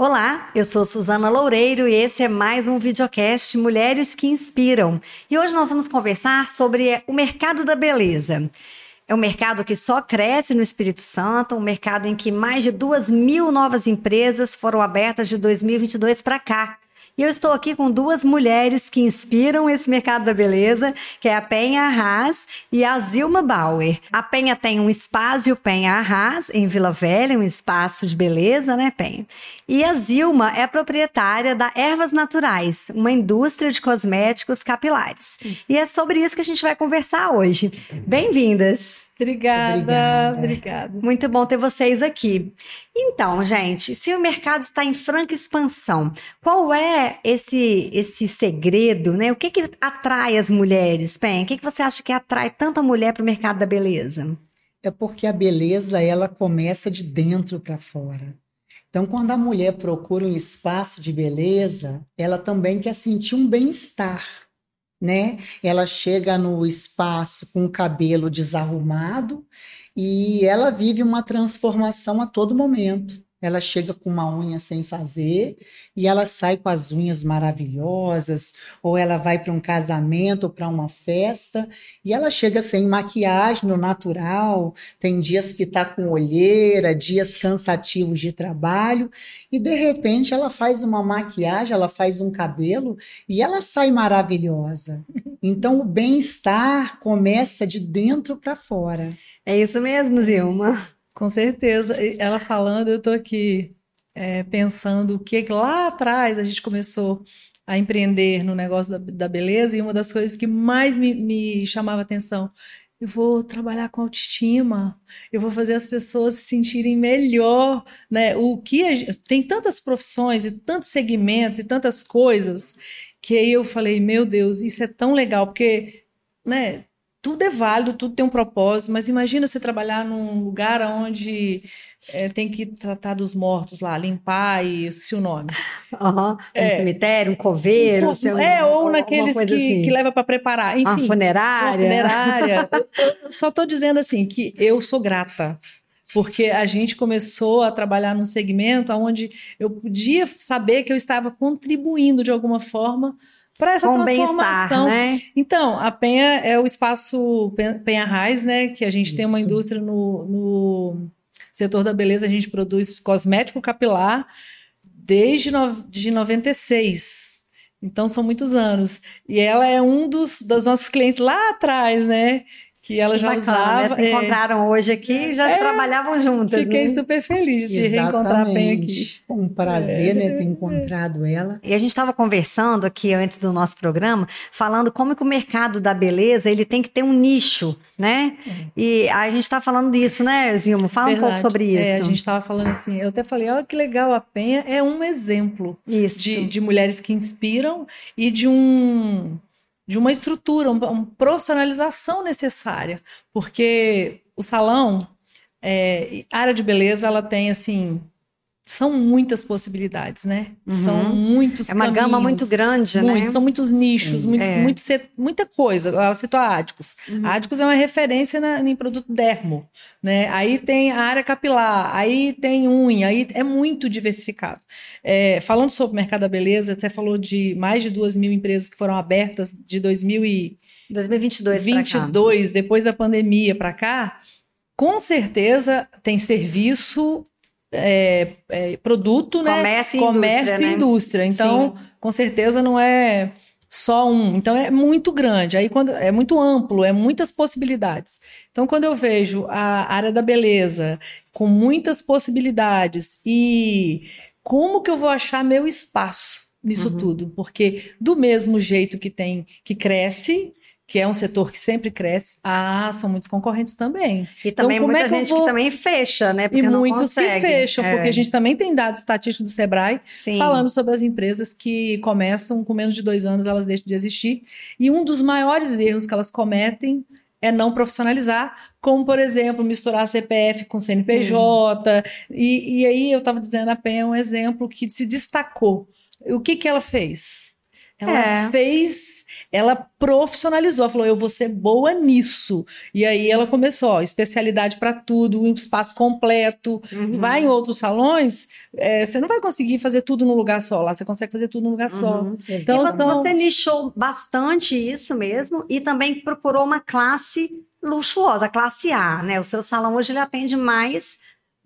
Olá, eu sou Suzana Loureiro e esse é mais um videocast Mulheres que Inspiram. E hoje nós vamos conversar sobre o mercado da beleza. É um mercado que só cresce no Espírito Santo, um mercado em que mais de duas mil novas empresas foram abertas de 2022 para cá. E eu estou aqui com duas mulheres que inspiram esse mercado da beleza, que é a Penha Arras e a Zilma Bauer. A Penha tem um espaço Penha Arras em Vila Velha, um espaço de beleza, né, Penha? E a Zilma é proprietária da Ervas Naturais, uma indústria de cosméticos capilares. E é sobre isso que a gente vai conversar hoje. Bem-vindas! Obrigada, obrigada, obrigada. Muito bom ter vocês aqui. Então, gente, se o mercado está em franca expansão, qual é esse esse segredo, né? O que que atrai as mulheres, Pen? O que que você acha que atrai tanto a mulher para o mercado da beleza? É porque a beleza ela começa de dentro para fora. Então, quando a mulher procura um espaço de beleza, ela também quer sentir um bem-estar né? Ela chega no espaço com o cabelo desarrumado e ela vive uma transformação a todo momento. Ela chega com uma unha sem fazer e ela sai com as unhas maravilhosas, ou ela vai para um casamento ou para uma festa e ela chega sem maquiagem no natural. Tem dias que está com olheira, dias cansativos de trabalho e de repente ela faz uma maquiagem, ela faz um cabelo e ela sai maravilhosa. Então o bem-estar começa de dentro para fora. É isso mesmo, Zilma. Com certeza. Ela falando, eu estou aqui é, pensando o que lá atrás a gente começou a empreender no negócio da, da beleza e uma das coisas que mais me, me chamava atenção eu vou trabalhar com autoestima, eu vou fazer as pessoas se sentirem melhor, né? O que a, tem tantas profissões e tantos segmentos e tantas coisas que aí eu falei, meu Deus, isso é tão legal porque, né? Tudo é válido, tudo tem um propósito, mas imagina você trabalhar num lugar onde é, tem que tratar dos mortos lá, limpar e eu esqueci o nome. Uhum. É, um cemitério, um coveiro. Um, é, ou naqueles que, assim. que leva para preparar. Enfim, uma funerária. Uma funerária. eu só estou dizendo assim que eu sou grata porque a gente começou a trabalhar num segmento onde eu podia saber que eu estava contribuindo de alguma forma para essa Com transformação. Né? Então, a Penha é o espaço Penha Raiz, né? Que a gente Isso. tem uma indústria no, no, setor da beleza, a gente produz cosmético capilar desde no, de 96. Então são muitos anos. E ela é um dos, dos nossos clientes lá atrás, né? Que ela já bacana, usava. Né? Se é, encontraram hoje aqui e já é, trabalhavam juntas. Fiquei né? super feliz de Exatamente. reencontrar a Pen aqui. Um prazer, né, ter encontrado ela. E a gente estava conversando aqui antes do nosso programa, falando como que o mercado da beleza ele tem que ter um nicho, né? É. E a gente está falando disso, né, Zilmo? Fala Verdade. um pouco sobre isso. É, a gente estava falando assim, eu até falei, olha que legal, a Penha é um exemplo de, de mulheres que inspiram e de um de uma estrutura, uma profissionalização necessária, porque o salão, é, área de beleza, ela tem assim são muitas possibilidades, né? Uhum. São muitos É uma caminhos, gama muito grande, muito, né? São muitos nichos, muito, é. muito, muita coisa. Ela citou a Adicos. Uhum. A Adicos é uma referência na, em produto dermo, né? Aí tem a área capilar, aí tem unha, aí é muito diversificado. É, falando sobre o mercado da beleza, você falou de mais de duas mil empresas que foram abertas de 2000 e 2022 22, depois da pandemia para cá. Com certeza tem serviço é, é, produto, né? Comércio e Comércio indústria. E indústria. Né? Então, Sim. com certeza não é só um. Então é muito grande. Aí quando é muito amplo, é muitas possibilidades. Então quando eu vejo a área da beleza com muitas possibilidades e como que eu vou achar meu espaço nisso uhum. tudo? Porque do mesmo jeito que tem que cresce, que é um setor que sempre cresce, ah, são muitos concorrentes também. E também então, muita é gente vou... que também fecha, né? Porque e muitos que fecham, é. porque a gente também tem dados estatísticos do Sebrae Sim. falando sobre as empresas que começam com menos de dois anos, elas deixam de existir. E um dos maiores erros que elas cometem é não profissionalizar, como, por exemplo, misturar CPF com CNPJ. E, e aí eu estava dizendo, a PEN é um exemplo que se destacou. O que, que ela fez? Ela É. fez, ela profissionalizou, falou, eu vou ser boa nisso. E aí ela começou, ó, especialidade para tudo, um espaço completo. Uhum. Vai em outros salões, é, você não vai conseguir fazer tudo num lugar só. Lá você consegue fazer tudo num lugar só. Uhum. Então, e você, são- você nichou bastante isso mesmo e também procurou uma classe luxuosa, a classe A, né? O seu salão hoje ele atende mais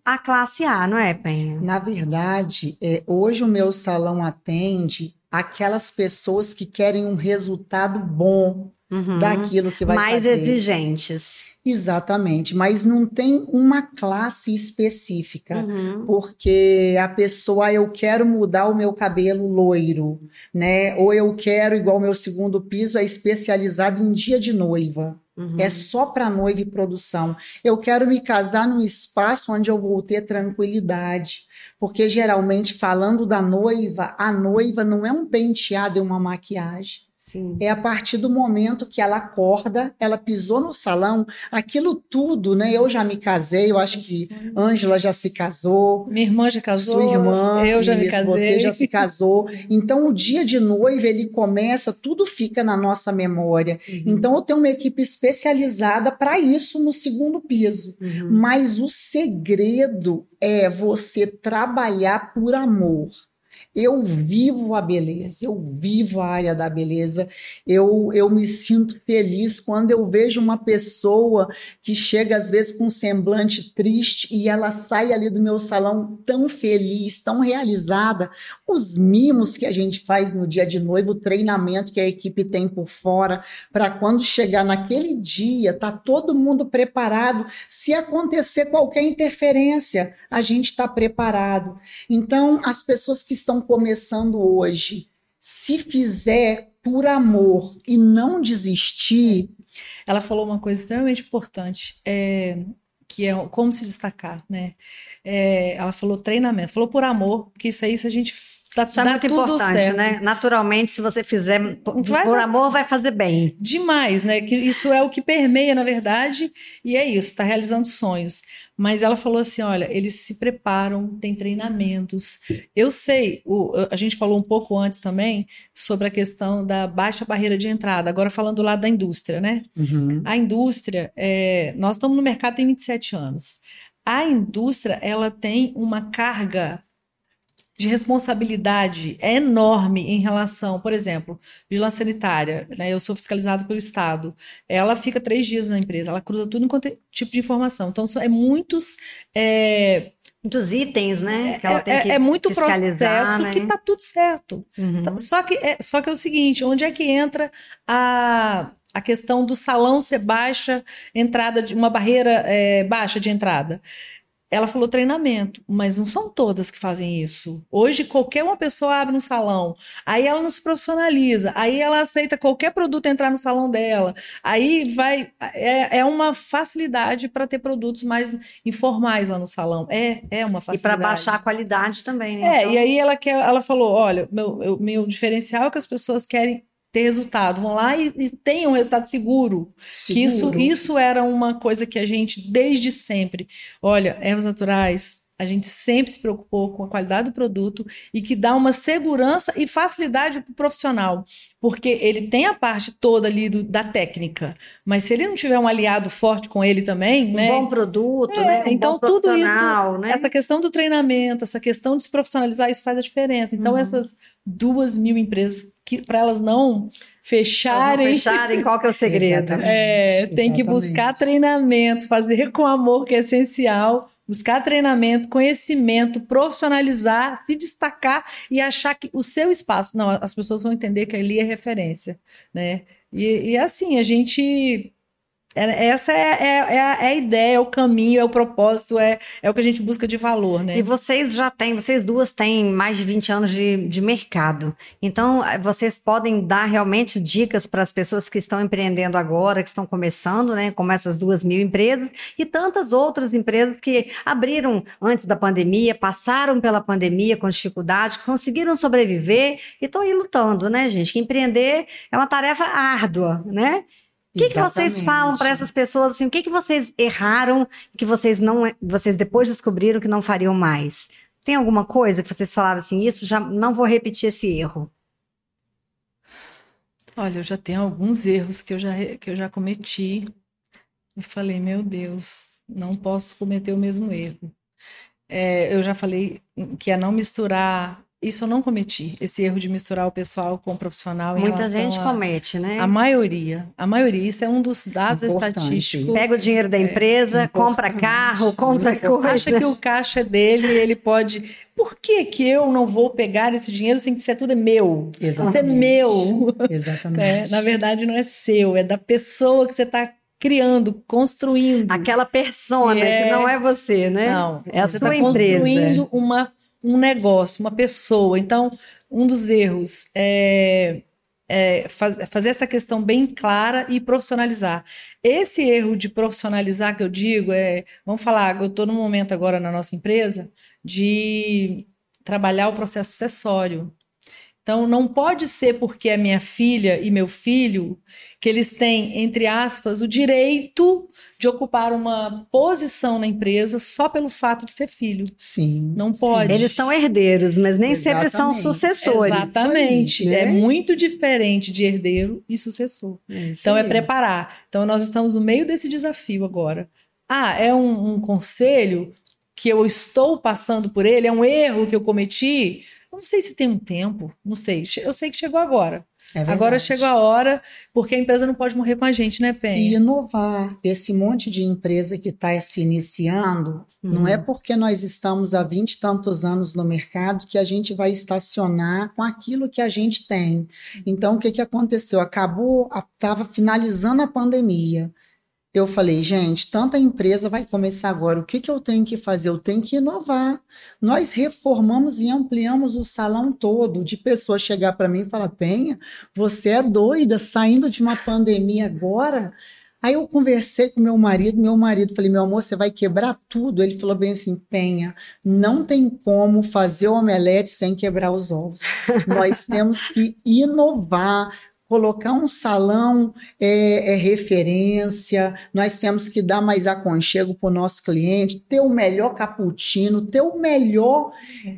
a classe A, não é, Penha? Na verdade, é, hoje o meu salão atende aquelas pessoas que querem um resultado bom Uhum. daquilo que vai mais fazer. exigentes. Exatamente, mas não tem uma classe específica. Uhum. Porque a pessoa, "Ah, eu quero mudar o meu cabelo loiro, né? Ou eu quero, igual o meu segundo piso, é especializado em dia de noiva. Uhum. É só para noiva e produção. Eu quero me casar num espaço onde eu vou ter tranquilidade. Porque geralmente, falando da noiva, a noiva não é um penteado e uma maquiagem. Sim. É a partir do momento que ela acorda, ela pisou no salão, aquilo tudo, né? Eu já me casei, eu acho que Ângela já se casou, Minha irmã já casou, sua irmã, eu já me casei. você já se casou. Então, o dia de noiva, ele começa, tudo fica na nossa memória. Uhum. Então, eu tenho uma equipe especializada para isso no segundo piso. Uhum. Mas o segredo é você trabalhar por amor. Eu vivo a beleza, eu vivo a área da beleza. Eu, eu me sinto feliz quando eu vejo uma pessoa que chega às vezes com um semblante triste e ela sai ali do meu salão tão feliz, tão realizada. Os mimos que a gente faz no dia de noiva, o treinamento que a equipe tem por fora, para quando chegar naquele dia, tá todo mundo preparado. Se acontecer qualquer interferência, a gente está preparado. Então, as pessoas que estão começando hoje, se fizer por amor e não desistir, Ela falou uma coisa extremamente importante, é, que é como se destacar, né? É, ela falou treinamento, falou por amor, porque isso aí se a gente dá, Isso é muito tudo importante, certo. né? Naturalmente, se você fizer por, Vai por dar- amor, vai fazer bem. Demais, né? Que isso é o que permeia, na verdade, e é isso, está realizando sonhos. Mas ela falou assim: olha, eles se preparam, tem treinamentos. Eu sei, o- a gente falou um pouco antes também sobre a questão da baixa barreira de entrada, agora falando lá da indústria, né? A indústria, é, nós estamos no mercado tem 27 anos. A indústria, ela tem uma carga de responsabilidade enorme em relação, por exemplo, vigilância sanitária, né? Eu sou fiscalizada pelo Estado. Ela fica três dias na empresa, ela cruza tudo enquanto é tipo de informação. Então, são, é muitos. é, Muitos itens, né? Que ela tem é, que é muito processo né? que tá tudo certo. Uhum. Tá- Só que, é, só que é o seguinte, onde é que entra a, a questão do salão ser baixa, entrada de uma barreira é, baixa de entrada? Ela falou treinamento, mas não são todas que fazem isso. Hoje, qualquer uma pessoa abre um salão, aí ela não se profissionaliza, aí ela aceita qualquer produto entrar no salão dela, aí vai. É, é uma facilidade para ter produtos mais informais lá no salão. É, é uma E facilidade. para baixar a qualidade também, né? É, Então, e aí ela, quer, ela falou: olha, meu, eu- meu diferencial é que as pessoas querem ter resultado, vão lá e, e tenham um resultado seguro. Que isso, Seguro. isso era uma coisa que a gente, desde sempre, olha, ervas naturais, a gente sempre se preocupou com a qualidade do produto e que dá uma segurança e facilidade para o profissional. Porque ele tem a parte toda ali do- da técnica, mas se ele não tiver um aliado forte com ele também, um né? bom produto, É, né? Um então bom tudo isso, né? Essa questão do treinamento, essa questão de se profissionalizar, isso faz a diferença. Então, Uhum. essas duas mil empresas, que para elas não Elas não fecharem, fecharem, qual que é o segredo? É, tem que Exatamente. buscar treinamento, fazer com amor, que é essencial. Buscar treinamento, conhecimento, profissionalizar, se destacar e achar que o seu espaço. Não, as pessoas vão entender que ali é referência, né? E, e assim, a gente. Essa é, é- é a, é a ideia, é o caminho, é o propósito, é, é o que a gente busca de valor, né? E vocês já têm, vocês duas têm mais de 20 anos de, de mercado. Então, eh, vocês podem dar realmente dicas para as pessoas que estão empreendendo agora, que estão começando, né? Como essas duas mil empresas e tantas outras empresas que abriram antes da pandemia, passaram pela pandemia com dificuldade, conseguiram sobreviver e estão aí lutando, né, gente? Que empreender é uma tarefa árdua, né? O que, que vocês falam para essas pessoas assim? O que, que vocês erraram que vocês não, vocês depois descobriram que não fariam mais? Tem alguma coisa que vocês falaram assim? Isso já não vou repetir esse erro. Olha, eu já tenho alguns erros que eu já, que eu já cometi. E falei, meu Deus, não posso cometer o mesmo erro. É, eu já falei que é não misturar isso eu não cometi, esse erro de misturar o pessoal com o profissional. Muita gente a, comete, né? A maioria, a maioria. Isso é um dos dados Importante. estatísticos. Pega o dinheiro da é, empresa, é, compra carro, compra coisa. Acha que o caixa é dele, ele pode. Por que que eu não vou pegar esse dinheiro sem que isso é tudo é meu? Exatamente. Isso é meu. Exatamente. É, na verdade não é seu, é da pessoa que você está criando, construindo. Aquela persona que, é... que, não é você, né? Não, é a você está construindo uma um negócio, uma pessoa. Então, um dos erros é, é faz, fazer essa questão bem clara e profissionalizar. Esse erro de profissionalizar que eu digo é, vamos falar, eu estou no momento agora na nossa empresa de trabalhar o processo sucessório. Então, não pode ser porque é minha filha e meu filho que eles têm, entre aspas, o direito de ocupar uma posição na empresa só pelo fato de ser filho. Sim. Não pode. Eles são herdeiros, mas nem Exatamente. sempre são sucessores. Exatamente. Né? É muito diferente de herdeiro e sucessor. É então, é preparar. Então, nós estamos no meio desse desafio agora. Ah, é um, um conselho que eu estou passando por ele, é um erro que eu cometi não sei se tem um tempo, não sei. Eu sei que chegou agora. É agora chegou a hora, porque a empresa não pode morrer com a gente, né, Penha? E inovar. Esse monte de empresa que está se iniciando, uhum. não é porque nós estamos há 20 e tantos anos no mercado que a gente vai estacionar com aquilo que a gente tem. Então, o que, que aconteceu? Acabou, estava finalizando a pandemia eu falei, gente, tanta empresa vai começar agora, o que, que eu tenho que fazer? Eu tenho que inovar. Nós reformamos e ampliamos o salão todo, de pessoas chegar para mim e falar, Penha, você é doida, saindo de uma pandemia agora? Aí eu conversei com meu marido, meu marido, falei, meu amor, você vai quebrar tudo. Ele falou bem assim, Penha, não tem como fazer omelete sem quebrar os ovos. Nós temos que inovar, colocar um salão é, é, referência, nós temos que dar mais aconchego para o nosso cliente, ter o melhor cappuccino, ter o melhor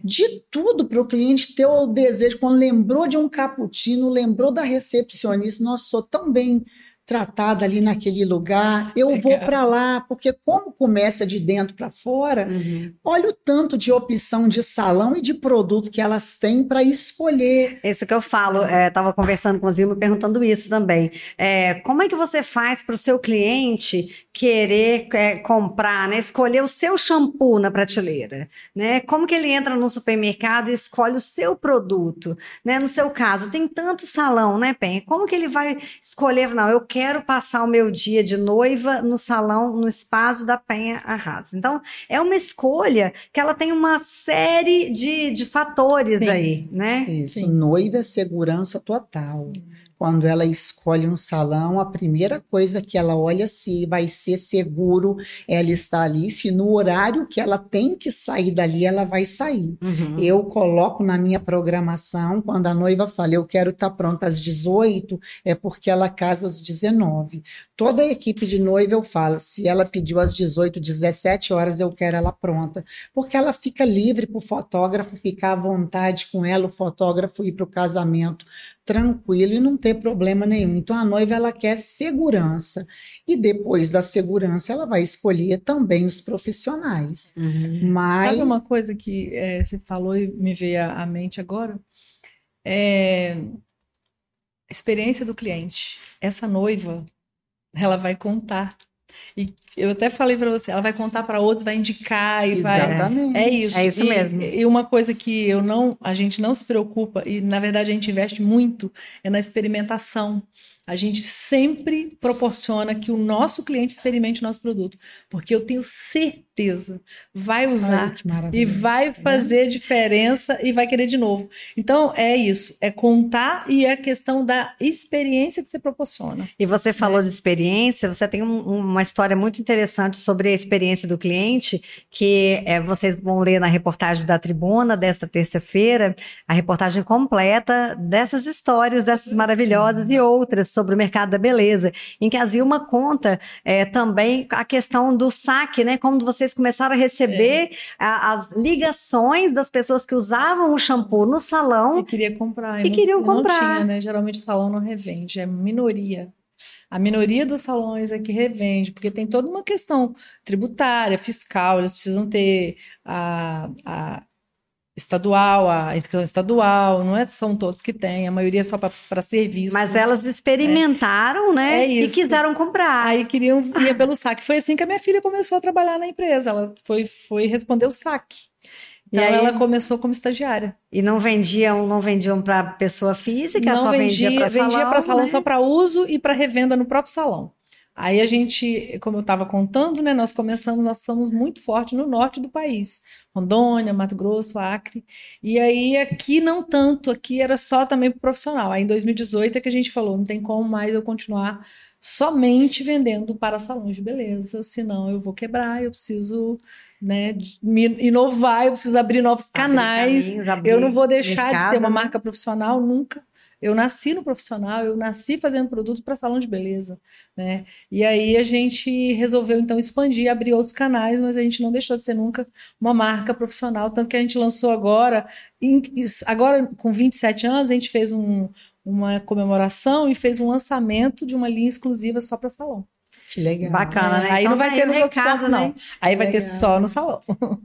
de tudo para o cliente ter o desejo. Quando lembrou de um cappuccino, lembrou da recepcionista, nossa, sou tão bem tratada ali naquele lugar, eu Legal. vou para lá, porque como começa de dentro para fora, uhum. olha o tanto de opção de salão e de produto que elas têm para escolher. Isso que eu falo, estava é, conversando com o Zilma perguntando isso também. É, como é que você faz para o seu cliente querer é, comprar, né, escolher o seu shampoo na prateleira? Né? Como que ele entra no supermercado e escolhe o seu produto? Né? No seu caso, tem tanto salão, né, Pen? Como que ele vai escolher? Não, eu quero passar o meu dia de noiva no salão, no espaço da Penha Arrasa. Então, é uma escolha que ela tem uma série de, de fatores Sim. aí, né? Isso, Sim. noiva é segurança total. Hum. Quando ela escolhe um salão, a primeira coisa que ela olha se vai ser seguro ela está ali, se no horário que ela tem que sair dali, ela vai sair. Uhum. Eu coloco na minha programação, quando a noiva fala, eu quero estar tá pronta às 18, é porque ela casa às 19. Toda a equipe de noiva eu falo, se ela pediu às 18, 17 horas, eu quero ela pronta. Porque ela fica livre para o fotógrafo ficar à vontade com ela, o fotógrafo ir para o casamento tranquilo e não ter problema nenhum. Então a noiva ela quer segurança e depois da segurança ela vai escolher também os profissionais. Uhum. Mas sabe uma coisa que é, você falou e me veio à mente agora é experiência do cliente. Essa noiva ela vai contar e eu até falei para você, ela vai contar para outros, vai indicar e Exatamente. vai. É isso. É isso e, mesmo. E uma coisa que eu não, a gente não se preocupa e na verdade a gente investe muito é na experimentação. A gente sempre proporciona que o nosso cliente experimente o nosso produto, porque eu tenho certeza vai usar Ai, e vai né? fazer diferença e vai querer de novo. Então é isso, é contar e é a questão da experiência que você proporciona. E você falou é. de experiência, você tem um, uma história muito interessante sobre a experiência do cliente que é, vocês vão ler na reportagem da Tribuna desta terça-feira, a reportagem completa dessas histórias, dessas maravilhosas Sim. e outras sobre o mercado da beleza, em que a Zilma conta é, também a questão do saque, né? Como vocês começaram a receber é. a, as ligações das pessoas que usavam o shampoo no salão. E queria comprar. E, e não, queriam comprar. Não tinha, né? Geralmente o salão não revende, é minoria. A minoria dos salões é que revende, porque tem toda uma questão tributária, fiscal, eles precisam ter a, a estadual, a inscrição estadual, não é, são todos que têm, a maioria é só para serviço. Mas elas experimentaram, é. né? É e quiseram comprar. Aí queriam ir pelo saque. Foi assim que a minha filha começou a trabalhar na empresa. Ela foi, foi responder o saque. Então aí, ela começou como estagiária. E não vendiam, não vendiam para pessoa física, não só vendia, vendia para salão. Vendia para salão né? só para uso e para revenda no próprio salão. Aí a gente, como eu estava contando, né, nós começamos, nós somos muito fortes no norte do país, Rondônia, Mato Grosso, Acre. E aí aqui não tanto, aqui era só também para profissional. Aí em 2018 é que a gente falou, não tem como mais eu continuar somente vendendo para salões de beleza, senão eu vou quebrar, eu preciso né, me inovar, eu preciso abrir novos canais. Caminhos, abrir eu não vou deixar mercado, de ter uma marca profissional nunca. Eu nasci no profissional, eu nasci fazendo produto para salão de beleza, né? E aí a gente resolveu então expandir, abrir outros canais, mas a gente não deixou de ser nunca uma marca profissional, tanto que a gente lançou agora, agora com 27 anos, a gente fez um, uma comemoração e fez um lançamento de uma linha exclusiva só para salão. Que legal. Bacana, né? Aí então, não vai tá ter nos recado, outros pontos, não. Né? Aí vai legal. ter só no salão.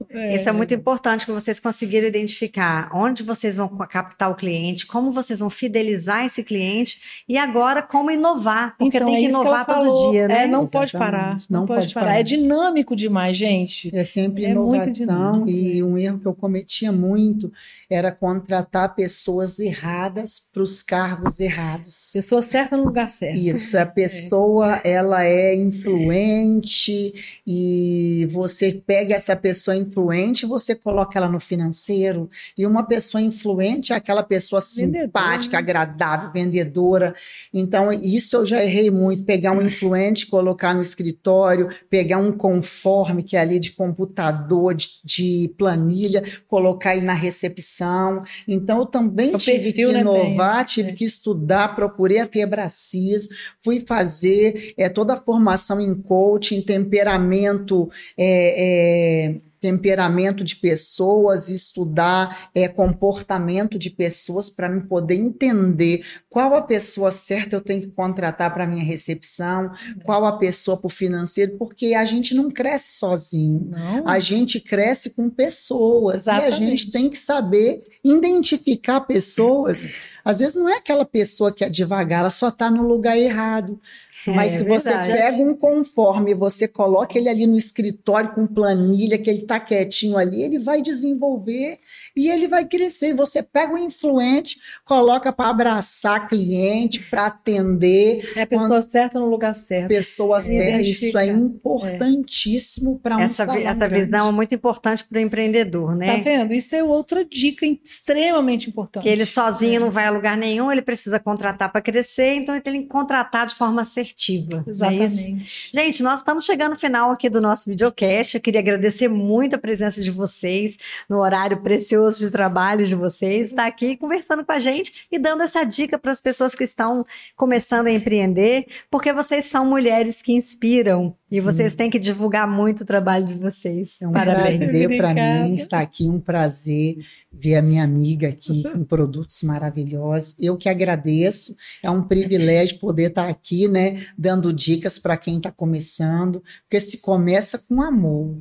É. Isso é muito importante que vocês conseguiram identificar onde vocês vão captar o cliente, como vocês vão fidelizar esse cliente e agora como inovar, porque então, tem que é inovar que todo dia, né? É, não Exatamente. pode parar. Não, não pode, pode parar. parar. É dinâmico demais, gente. É sempre é inovação e um erro que eu cometia muito era contratar pessoas erradas para os cargos errados. Pessoa certa no lugar certo. Isso, a pessoa é. ela é influente e você pega essa pessoa influente, você coloca ela no financeiro e uma pessoa influente é aquela pessoa simpática, né? agradável, vendedora. Então isso eu já errei muito, pegar um influente, colocar no escritório, pegar um conforme que é ali de computador, de, de planilha, colocar ele na recepção. Então eu também o tive perfil, que né, inovar, tive é. que estudar, procurei a Febracis, fui fazer é, toda a formação formação em coaching, temperamento é, é, temperamento de pessoas, estudar é, comportamento de pessoas para me poder entender qual a pessoa certa eu tenho que contratar para minha recepção, qual a pessoa para o financeiro, porque a gente não cresce sozinho, não. a gente cresce com pessoas Exatamente. e a gente tem que saber identificar pessoas. Às vezes não é aquela pessoa que é devagar, ela só está no lugar errado. É, Mas se é você pega um conforme, você coloca ele ali no escritório com planilha, que ele está quietinho ali, ele vai desenvolver e ele vai crescer. Você pega o influente, coloca para abraçar cliente, para atender. É a pessoa quando... certa no lugar certo. Pessoa certa, isso é importantíssimo é. para um essa, essa visão é muito importante para o empreendedor, né? Tá vendo? Isso é outra dica extremamente importante. Que ele sozinho é. não vai a lugar nenhum, ele precisa contratar para crescer, então ele tem que contratar de forma assertiva. É Exatamente. É Gente, nós estamos chegando no final aqui do nosso videocast. Eu queria agradecer muito a presença de vocês no horário precioso de trabalho de vocês, está aqui conversando com a gente e dando essa dica para as pessoas que estão começando a empreender, porque vocês são mulheres que inspiram e vocês hum. têm que divulgar muito o trabalho de vocês. É um Parabéns. prazer para mim estar aqui, um prazer ver a minha amiga aqui com produtos maravilhosos. Eu que agradeço, é um privilégio poder estar aqui, né, dando dicas para quem está começando, porque se começa com amor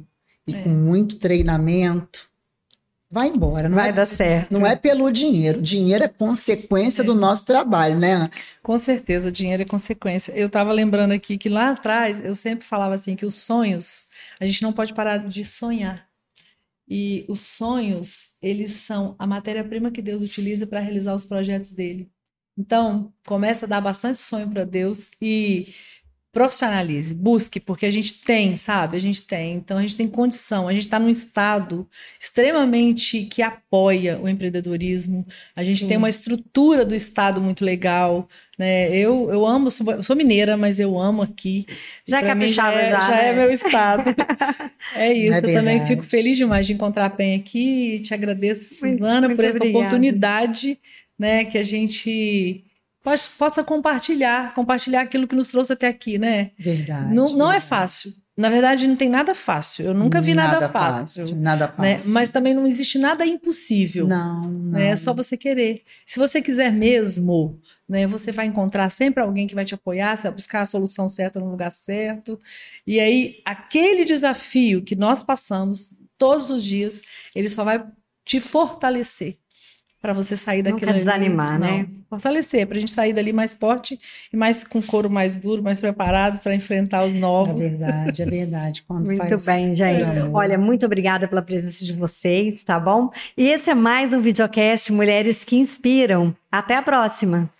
e é. com muito treinamento, vai embora. Não vai é, dar certo. Não é pelo dinheiro. Dinheiro é consequência é. do nosso trabalho, né? Com certeza, dinheiro é consequência. Eu estava lembrando aqui que lá atrás eu sempre falava assim que os sonhos, a gente não pode parar de sonhar. E os sonhos, eles são a matéria-prima que Deus utiliza para realizar os projetos dele. Então, começa a dar bastante sonho para Deus e profissionalize, busque, porque a gente tem, sabe? A gente tem. Então a gente tem condição, a gente está num estado extremamente que apoia o empreendedorismo. A gente Sim. tem uma estrutura do estado muito legal. Né? Eu, eu amo, sou, sou mineira, mas eu amo aqui. Já capixaba já, é, já, já é né? é meu estado. é isso. É eu também fico feliz demais de encontrar a Pen aqui. Te agradeço, Suzana, muito, muito por essa obrigada. oportunidade, né, que a gente possa compartilhar, compartilhar aquilo que nos trouxe até aqui, né? Verdade. Não, não é fácil. Na verdade, não tem nada fácil. Eu nunca vi nada, fácil. Nada né? fácil. Mas também não existe nada impossível. não, não. né? É só você querer. Se você quiser mesmo, né, você vai encontrar sempre alguém que vai te apoiar, você vai buscar a solução certa no lugar certo. E aí, aquele desafio que nós passamos todos os dias, ele só vai te fortalecer para você sair Nunca daquilo ali. desanimar, né? Fortalecer, para a gente sair dali mais forte e mais com couro mais duro, mais preparado para enfrentar os É novos. verdade, é verdade. Muito faz bem, gente. amor. Olha, muito obrigada pela presença de vocês, tá bom? E esse é mais um videocast Mulheres que Inspiram. Até a próxima!